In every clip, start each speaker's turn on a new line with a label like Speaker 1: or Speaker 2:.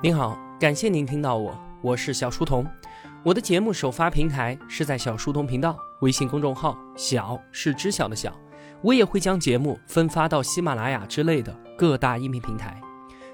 Speaker 1: 您好，感谢您听到我，我是小书童。我的节目首发平台是在小书童频道微信公众号，小是知晓的小。我也会将节目分发到喜马拉雅之类的各大音频平台。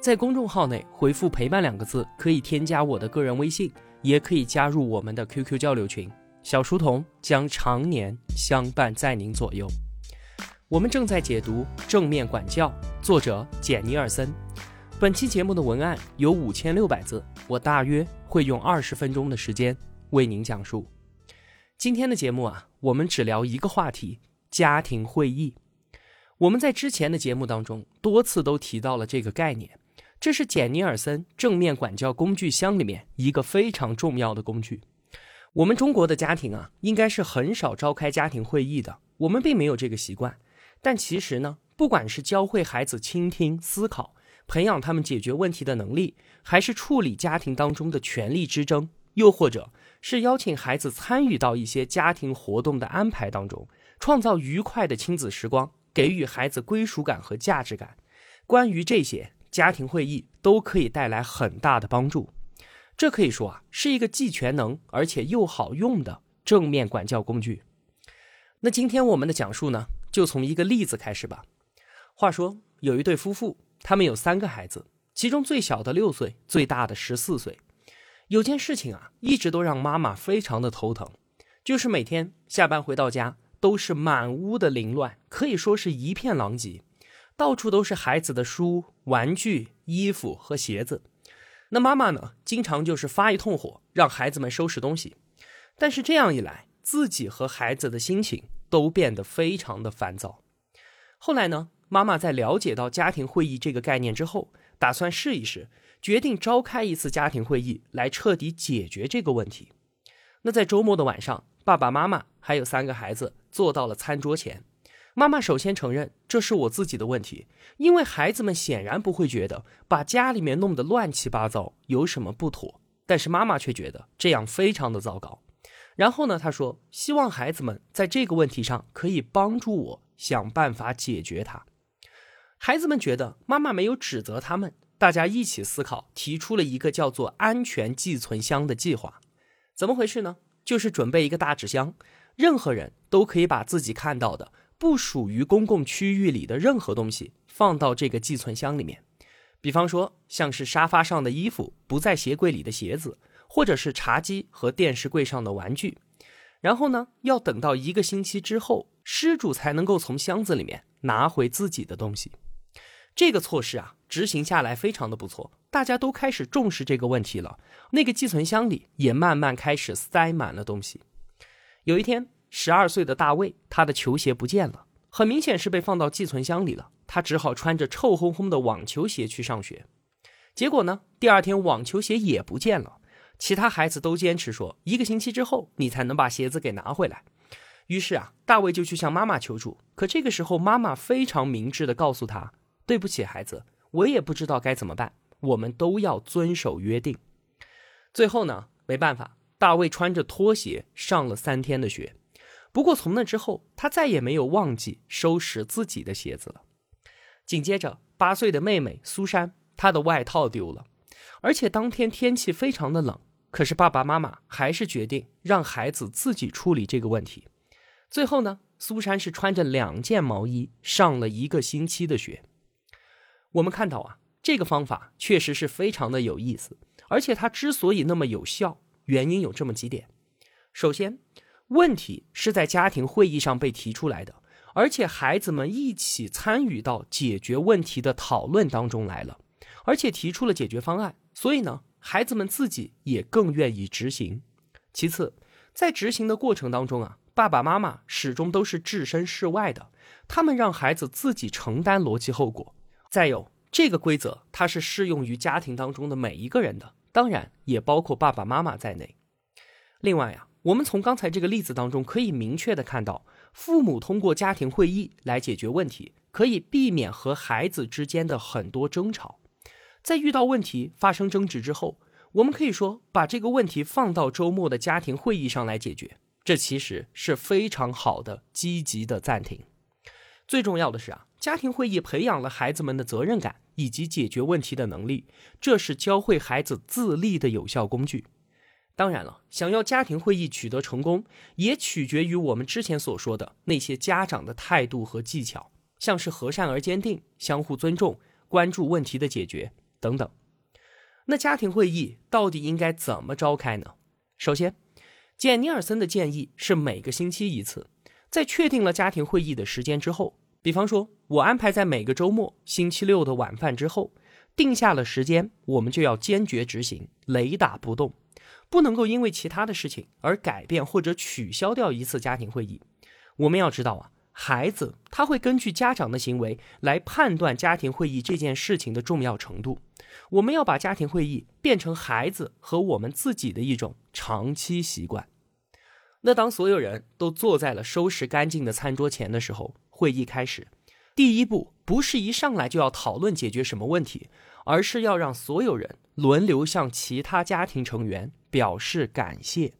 Speaker 1: 在公众号内回复“陪伴”两个字，可以添加我的个人微信，也可以加入我们的 QQ 交流群。小书童将常年相伴在您左右。我们正在解读《正面管教》，作者简尼尔森。本期节目的文案有五千六百字，我大约会用二十分钟的时间为您讲述。今天的节目啊，我们只聊一个话题：家庭会议。我们在之前的节目当中多次都提到了这个概念，这是简尼尔森正面管教工具箱里面一个非常重要的工具。我们中国的家庭啊，应该是很少召开家庭会议的，我们并没有这个习惯。但其实呢，不管是教会孩子倾听、思考。培养他们解决问题的能力，还是处理家庭当中的权力之争，又或者是邀请孩子参与到一些家庭活动的安排当中，创造愉快的亲子时光，给予孩子归属感和价值感。关于这些，家庭会议都可以带来很大的帮助。这可以说啊，是一个既全能而且又好用的正面管教工具。那今天我们的讲述呢，就从一个例子开始吧。话说有一对夫妇。他们有三个孩子，其中最小的六岁，最大的十四岁。有件事情啊，一直都让妈妈非常的头疼，就是每天下班回到家都是满屋的凌乱，可以说是一片狼藉，到处都是孩子的书、玩具、衣服和鞋子。那妈妈呢，经常就是发一通火，让孩子们收拾东西。但是这样一来，自己和孩子的心情都变得非常的烦躁。后来呢？妈妈在了解到家庭会议这个概念之后，打算试一试，决定召开一次家庭会议来彻底解决这个问题。那在周末的晚上，爸爸妈妈还有三个孩子坐到了餐桌前。妈妈首先承认这是我自己的问题，因为孩子们显然不会觉得把家里面弄得乱七八糟有什么不妥，但是妈妈却觉得这样非常的糟糕。然后呢，她说希望孩子们在这个问题上可以帮助我想办法解决它。孩子们觉得妈妈没有指责他们，大家一起思考，提出了一个叫做“安全寄存箱”的计划。怎么回事呢？就是准备一个大纸箱，任何人都可以把自己看到的不属于公共区域里的任何东西放到这个寄存箱里面。比方说，像是沙发上的衣服、不在鞋柜里的鞋子，或者是茶几和电视柜上的玩具。然后呢，要等到一个星期之后，失主才能够从箱子里面拿回自己的东西。这个措施啊，执行下来非常的不错，大家都开始重视这个问题了。那个寄存箱里也慢慢开始塞满了东西。有一天，十二岁的大卫，他的球鞋不见了，很明显是被放到寄存箱里了。他只好穿着臭烘烘的网球鞋去上学。结果呢，第二天网球鞋也不见了。其他孩子都坚持说，一个星期之后你才能把鞋子给拿回来。于是啊，大卫就去向妈妈求助。可这个时候，妈妈非常明智的告诉他。对不起，孩子，我也不知道该怎么办。我们都要遵守约定。最后呢，没办法，大卫穿着拖鞋上了三天的学。不过从那之后，他再也没有忘记收拾自己的鞋子了。紧接着，八岁的妹妹苏珊，她的外套丢了，而且当天天气非常的冷。可是爸爸妈妈还是决定让孩子自己处理这个问题。最后呢，苏珊是穿着两件毛衣上了一个星期的学。我们看到啊，这个方法确实是非常的有意思，而且它之所以那么有效，原因有这么几点。首先，问题是在家庭会议上被提出来的，而且孩子们一起参与到解决问题的讨论当中来了，而且提出了解决方案，所以呢，孩子们自己也更愿意执行。其次，在执行的过程当中啊，爸爸妈妈始终都是置身事外的，他们让孩子自己承担逻辑后果。再有这个规则，它是适用于家庭当中的每一个人的，当然也包括爸爸妈妈在内。另外呀，我们从刚才这个例子当中可以明确的看到，父母通过家庭会议来解决问题，可以避免和孩子之间的很多争吵。在遇到问题发生争执之后，我们可以说把这个问题放到周末的家庭会议上来解决，这其实是非常好的积极的暂停。最重要的是啊。家庭会议培养了孩子们的责任感以及解决问题的能力，这是教会孩子自立的有效工具。当然了，想要家庭会议取得成功，也取决于我们之前所说的那些家长的态度和技巧，像是和善而坚定、相互尊重、关注问题的解决等等。那家庭会议到底应该怎么召开呢？首先，简尼尔森的建议是每个星期一次。在确定了家庭会议的时间之后，比方说我安排在每个周末星期六的晚饭之后，定下了时间，我们就要坚决执行，雷打不动，不能够因为其他的事情而改变或者取消掉一次家庭会议。我们要知道啊，孩子他会根据家长的行为来判断家庭会议这件事情的重要程度。我们要把家庭会议变成孩子和我们自己的一种长期习惯。那当所有人都坐在了收拾干净的餐桌前的时候，会议开始。第一步不是一上来就要讨论解决什么问题，而是要让所有人轮流向其他家庭成员表示感谢。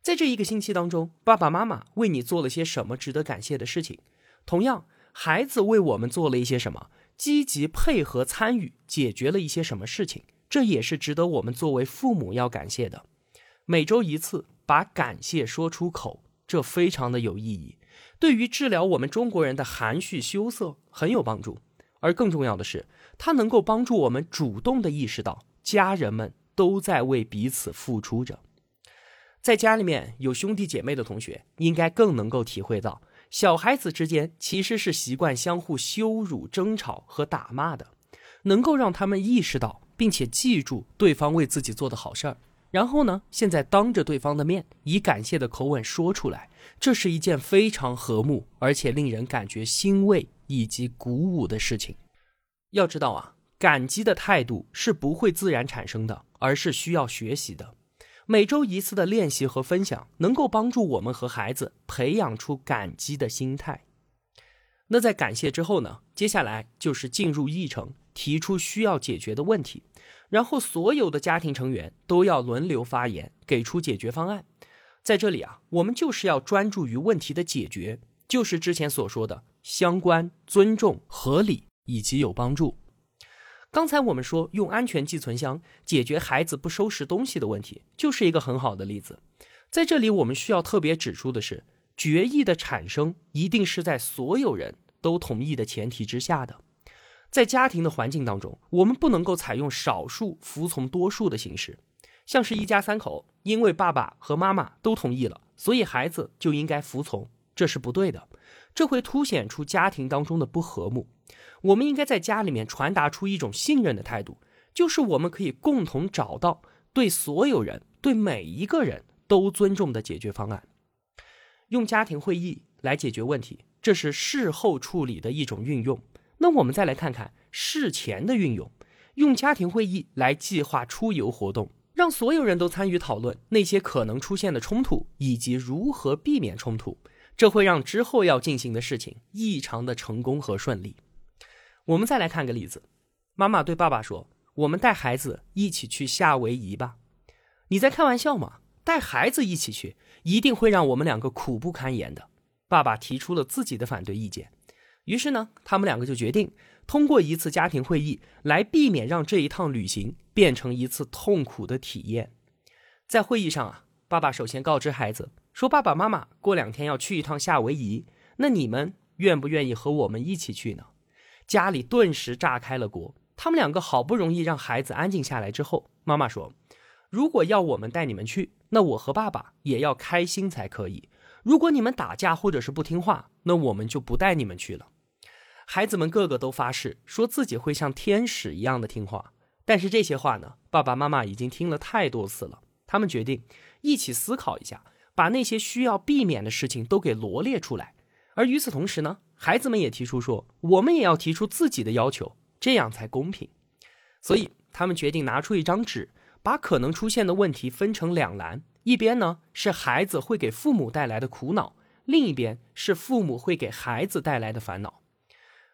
Speaker 1: 在这一个星期当中，爸爸妈妈为你做了些什么值得感谢的事情？同样，孩子为我们做了一些什么？积极配合参与，解决了一些什么事情？这也是值得我们作为父母要感谢的。每周一次。把感谢说出口，这非常的有意义，对于治疗我们中国人的含蓄羞涩很有帮助。而更重要的是，它能够帮助我们主动的意识到，家人们都在为彼此付出着。在家里面有兄弟姐妹的同学，应该更能够体会到，小孩子之间其实是习惯相互羞辱、争吵和打骂的，能够让他们意识到，并且记住对方为自己做的好事儿。然后呢？现在当着对方的面，以感谢的口吻说出来，这是一件非常和睦，而且令人感觉欣慰以及鼓舞的事情。要知道啊，感激的态度是不会自然产生的，而是需要学习的。每周一次的练习和分享，能够帮助我们和孩子培养出感激的心态。那在感谢之后呢？接下来就是进入议程，提出需要解决的问题。然后，所有的家庭成员都要轮流发言，给出解决方案。在这里啊，我们就是要专注于问题的解决，就是之前所说的相关、尊重、合理以及有帮助。刚才我们说用安全寄存箱解决孩子不收拾东西的问题，就是一个很好的例子。在这里，我们需要特别指出的是，决议的产生一定是在所有人都同意的前提之下的。在家庭的环境当中，我们不能够采用少数服从多数的形式，像是一家三口，因为爸爸和妈妈都同意了，所以孩子就应该服从，这是不对的，这会凸显出家庭当中的不和睦。我们应该在家里面传达出一种信任的态度，就是我们可以共同找到对所有人、对每一个人都尊重的解决方案。用家庭会议来解决问题，这是事后处理的一种运用。那我们再来看看事前的运用，用家庭会议来计划出游活动，让所有人都参与讨论那些可能出现的冲突以及如何避免冲突，这会让之后要进行的事情异常的成功和顺利。我们再来看个例子，妈妈对爸爸说：“我们带孩子一起去夏威夷吧。”你在开玩笑吗？带孩子一起去，一定会让我们两个苦不堪言的。爸爸提出了自己的反对意见。于是呢，他们两个就决定通过一次家庭会议来避免让这一趟旅行变成一次痛苦的体验。在会议上啊，爸爸首先告知孩子说：“爸爸妈妈过两天要去一趟夏威夷，那你们愿不愿意和我们一起去呢？”家里顿时炸开了锅。他们两个好不容易让孩子安静下来之后，妈妈说：“如果要我们带你们去，那我和爸爸也要开心才可以。如果你们打架或者是不听话，那我们就不带你们去了。”孩子们个个都发誓，说自己会像天使一样的听话。但是这些话呢，爸爸妈妈已经听了太多次了。他们决定一起思考一下，把那些需要避免的事情都给罗列出来。而与此同时呢，孩子们也提出说，我们也要提出自己的要求，这样才公平。所以他们决定拿出一张纸，把可能出现的问题分成两栏：一边呢是孩子会给父母带来的苦恼，另一边是父母会给孩子带来的烦恼。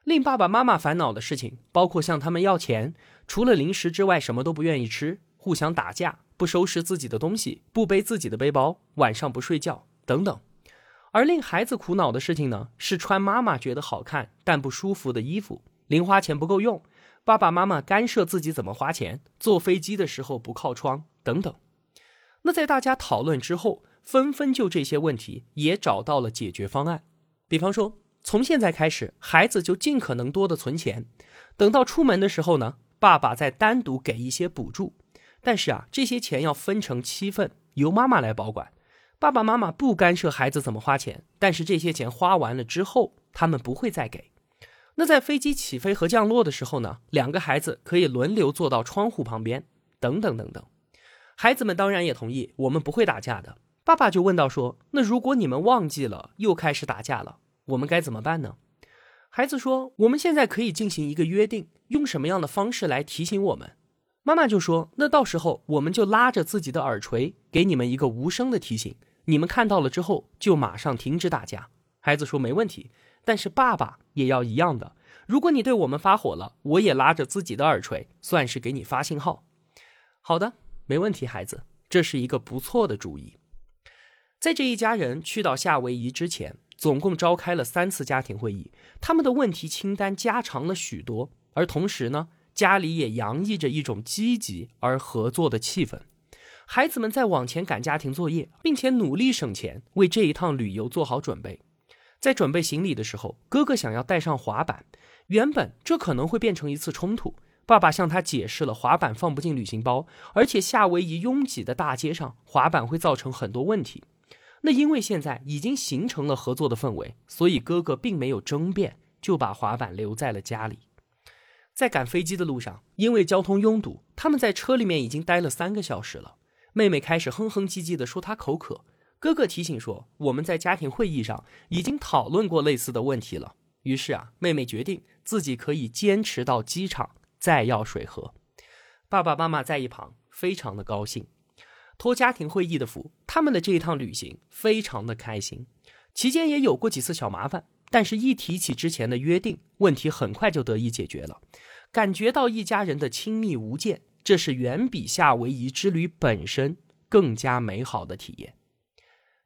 Speaker 1: 令爸爸妈妈烦恼的事情，包括向他们要钱，除了零食之外什么都不愿意吃，互相打架，不收拾自己的东西，不背自己的背包，晚上不睡觉等等。而令孩子苦恼的事情呢，是穿妈妈觉得好看但不舒服的衣服，零花钱不够用，爸爸妈妈干涉自己怎么花钱，坐飞机的时候不靠窗等等。那在大家讨论之后，纷纷就这些问题也找到了解决方案。比方说，从现在开始，孩子就尽可能多的存钱，等到出门的时候呢，爸爸再单独给一些补助。但是啊，这些钱要分成七份，由妈妈来保管。爸爸妈妈不干涉孩子怎么花钱，但是这些钱花完了之后，他们不会再给。那在飞机起飞和降落的时候呢，两个孩子可以轮流坐到窗户旁边，等等等等。孩子们当然也同意，我们不会打架的。爸爸就问到说：“那如果你们忘记了，又开始打架了，我们该怎么办呢？”孩子说：“我们现在可以进行一个约定，用什么样的方式来提醒我们？”妈妈就说：“那到时候我们就拉着自己的耳垂，给你们一个无声的提醒。”你们看到了之后，就马上停止打架。孩子说没问题，但是爸爸也要一样的。如果你对我们发火了，我也拉着自己的耳垂，算是给你发信号。好的，没问题，孩子，这是一个不错的主意。在这一家人去到夏威夷之前，总共召开了三次家庭会议，他们的问题清单加长了许多，而同时呢，家里也洋溢着一种积极而合作的气氛。孩子们在往前赶家庭作业，并且努力省钱，为这一趟旅游做好准备。在准备行李的时候，哥哥想要带上滑板，原本这可能会变成一次冲突。爸爸向他解释了滑板放不进旅行包，而且夏威夷拥挤的大街上，滑板会造成很多问题。那因为现在已经形成了合作的氛围，所以哥哥并没有争辩，就把滑板留在了家里。在赶飞机的路上，因为交通拥堵，他们在车里面已经待了三个小时了。妹妹开始哼哼唧唧地说她口渴，哥哥提醒说我们在家庭会议上已经讨论过类似的问题了。于是啊，妹妹决定自己可以坚持到机场再要水喝。爸爸妈妈在一旁非常的高兴，托家庭会议的福，他们的这一趟旅行非常的开心。期间也有过几次小麻烦，但是一提起之前的约定，问题很快就得以解决了，感觉到一家人的亲密无间。这是远比夏威夷之旅本身更加美好的体验。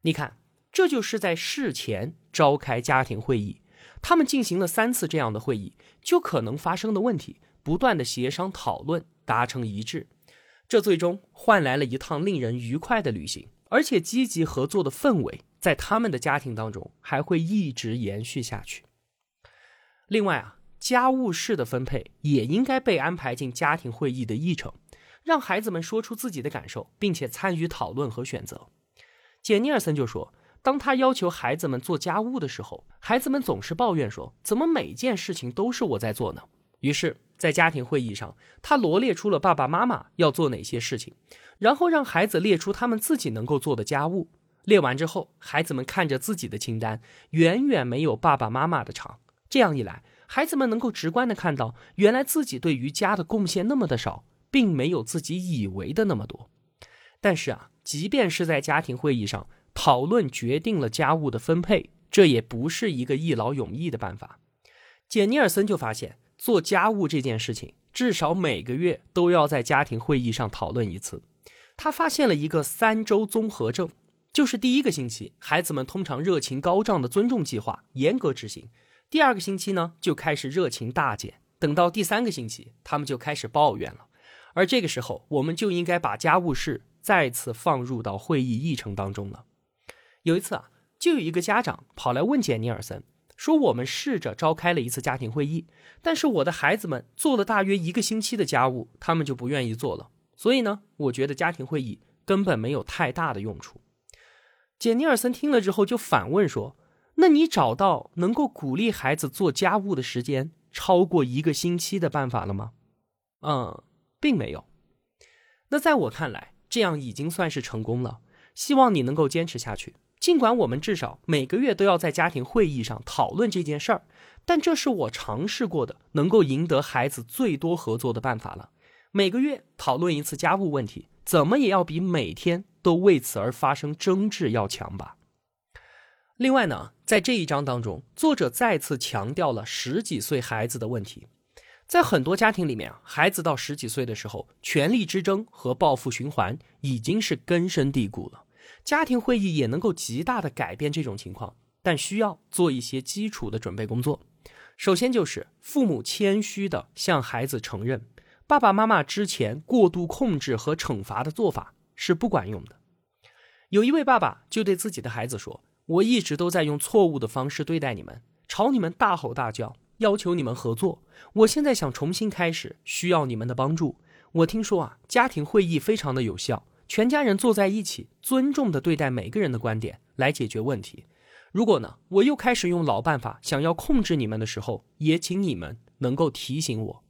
Speaker 1: 你看，这就是在事前召开家庭会议，他们进行了三次这样的会议，就可能发生的问题，不断的协商讨论，达成一致，这最终换来了一趟令人愉快的旅行，而且积极合作的氛围在他们的家庭当中还会一直延续下去。另外啊。家务事的分配也应该被安排进家庭会议的议程，让孩子们说出自己的感受，并且参与讨论和选择。简尼尔森就说，当他要求孩子们做家务的时候，孩子们总是抱怨说：“怎么每件事情都是我在做呢？”于是，在家庭会议上，他罗列出了爸爸妈妈要做哪些事情，然后让孩子列出他们自己能够做的家务。列完之后，孩子们看着自己的清单，远远没有爸爸妈妈的长。这样一来，孩子们能够直观的看到，原来自己对于家的贡献那么的少，并没有自己以为的那么多。但是啊，即便是在家庭会议上讨论决定了家务的分配，这也不是一个一劳永逸的办法。简尼尔森就发现，做家务这件事情，至少每个月都要在家庭会议上讨论一次。他发现了一个三周综合症，就是第一个星期，孩子们通常热情高涨的尊重计划严格执行。第二个星期呢，就开始热情大减。等到第三个星期，他们就开始抱怨了。而这个时候，我们就应该把家务事再次放入到会议议程当中了。有一次啊，就有一个家长跑来问简尼尔森说：“我们试着召开了一次家庭会议，但是我的孩子们做了大约一个星期的家务，他们就不愿意做了。所以呢，我觉得家庭会议根本没有太大的用处。”简尼尔森听了之后就反问说。那你找到能够鼓励孩子做家务的时间超过一个星期的办法了吗？嗯，并没有。那在我看来，这样已经算是成功了。希望你能够坚持下去。尽管我们至少每个月都要在家庭会议上讨论这件事儿，但这是我尝试过的能够赢得孩子最多合作的办法了。每个月讨论一次家务问题，怎么也要比每天都为此而发生争执要强吧。另外呢，在这一章当中，作者再次强调了十几岁孩子的问题。在很多家庭里面啊，孩子到十几岁的时候，权力之争和报复循环已经是根深蒂固了。家庭会议也能够极大的改变这种情况，但需要做一些基础的准备工作。首先就是父母谦虚的向孩子承认，爸爸妈妈之前过度控制和惩罚的做法是不管用的。有一位爸爸就对自己的孩子说：“我一直都在用错误的方式对待你们，朝你们大吼大叫，要求你们合作。我现在想重新开始，需要你们的帮助。我听说啊，家庭会议非常的有效。”全家人坐在一起，尊重的对待每个人的观点来解决问题。如果呢，我又开始用老办法，想要控制你们的时候，也请你们能够提醒我。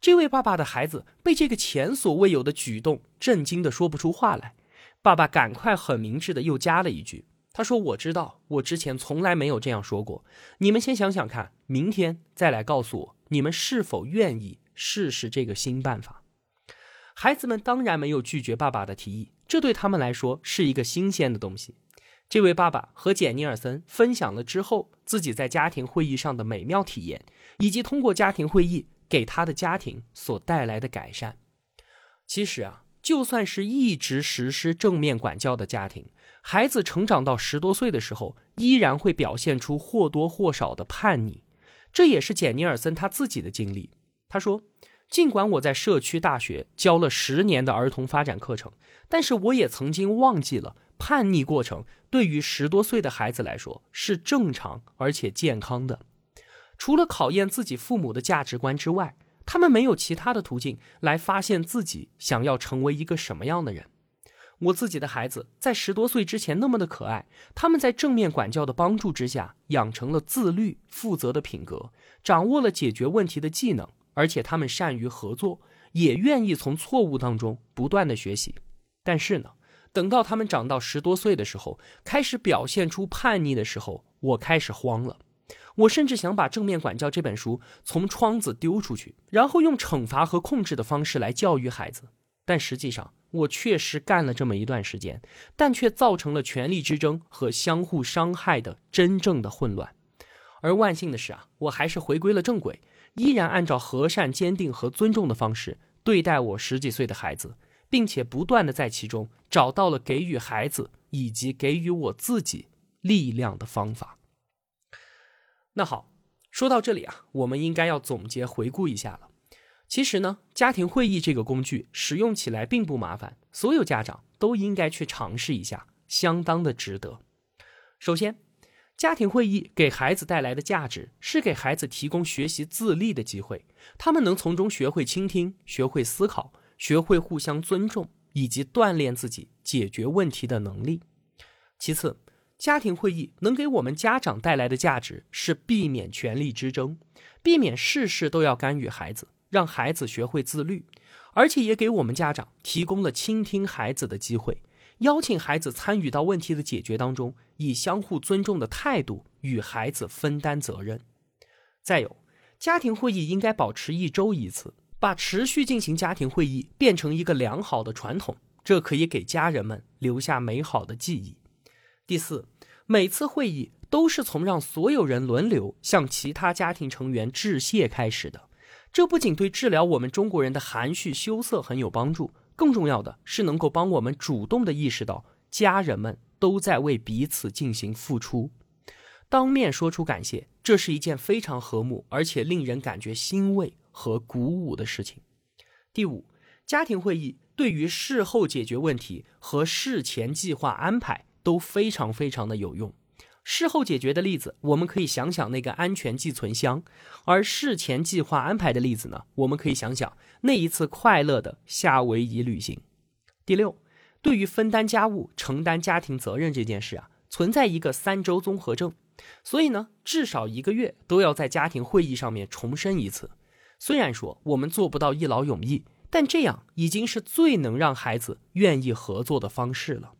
Speaker 1: 这位爸爸的孩子被这个前所未有的举动震惊的说不出话来。爸爸赶快很明智的又加了一句：“他说我知道，我之前从来没有这样说过。你们先想想看，明天再来告诉我，你们是否愿意试试这个新办法。”孩子们当然没有拒绝爸爸的提议，这对他们来说是一个新鲜的东西。这位爸爸和简尼尔森分享了之后自己在家庭会议上的美妙体验，以及通过家庭会议给他的家庭所带来的改善。其实啊，就算是一直实施正面管教的家庭，孩子成长到十多岁的时候，依然会表现出或多或少的叛逆。这也是简尼尔森他自己的经历。他说。尽管我在社区大学教了十年的儿童发展课程，但是我也曾经忘记了叛逆过程对于十多岁的孩子来说是正常而且健康的。除了考验自己父母的价值观之外，他们没有其他的途径来发现自己想要成为一个什么样的人。我自己的孩子在十多岁之前那么的可爱，他们在正面管教的帮助之下，养成了自律、负责的品格，掌握了解决问题的技能。而且他们善于合作，也愿意从错误当中不断的学习。但是呢，等到他们长到十多岁的时候，开始表现出叛逆的时候，我开始慌了。我甚至想把《正面管教》这本书从窗子丢出去，然后用惩罚和控制的方式来教育孩子。但实际上，我确实干了这么一段时间，但却造成了权力之争和相互伤害的真正的混乱。而万幸的是啊，我还是回归了正轨。依然按照和善、坚定和尊重的方式对待我十几岁的孩子，并且不断的在其中找到了给予孩子以及给予我自己力量的方法。那好，说到这里啊，我们应该要总结回顾一下了。其实呢，家庭会议这个工具使用起来并不麻烦，所有家长都应该去尝试一下，相当的值得。首先。家庭会议给孩子带来的价值是给孩子提供学习自立的机会，他们能从中学会倾听、学会思考、学会互相尊重，以及锻炼自己解决问题的能力。其次，家庭会议能给我们家长带来的价值是避免权力之争，避免事事都要干预孩子，让孩子学会自律，而且也给我们家长提供了倾听孩子的机会。邀请孩子参与到问题的解决当中，以相互尊重的态度与孩子分担责任。再有，家庭会议应该保持一周一次，把持续进行家庭会议变成一个良好的传统，这可以给家人们留下美好的记忆。第四，每次会议都是从让所有人轮流向其他家庭成员致谢开始的，这不仅对治疗我们中国人的含蓄羞涩很有帮助。更重要的是，能够帮我们主动的意识到家人们都在为彼此进行付出，当面说出感谢，这是一件非常和睦而且令人感觉欣慰和鼓舞的事情。第五，家庭会议对于事后解决问题和事前计划安排都非常非常的有用。事后解决的例子，我们可以想想那个安全寄存箱；而事前计划安排的例子呢，我们可以想想那一次快乐的夏威夷旅行。第六，对于分担家务、承担家庭责任这件事啊，存在一个三周综合症，所以呢，至少一个月都要在家庭会议上面重申一次。虽然说我们做不到一劳永逸，但这样已经是最能让孩子愿意合作的方式了。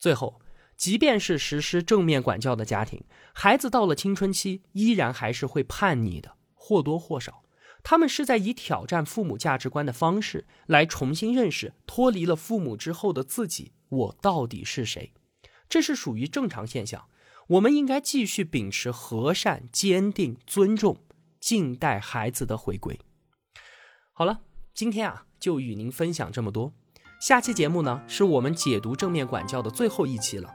Speaker 1: 最后。即便是实施正面管教的家庭，孩子到了青春期，依然还是会叛逆的，或多或少，他们是在以挑战父母价值观的方式来重新认识脱离了父母之后的自己，我到底是谁？这是属于正常现象。我们应该继续秉持和善、坚定、尊重，静待孩子的回归。好了，今天啊，就与您分享这么多。下期节目呢，是我们解读正面管教的最后一期了，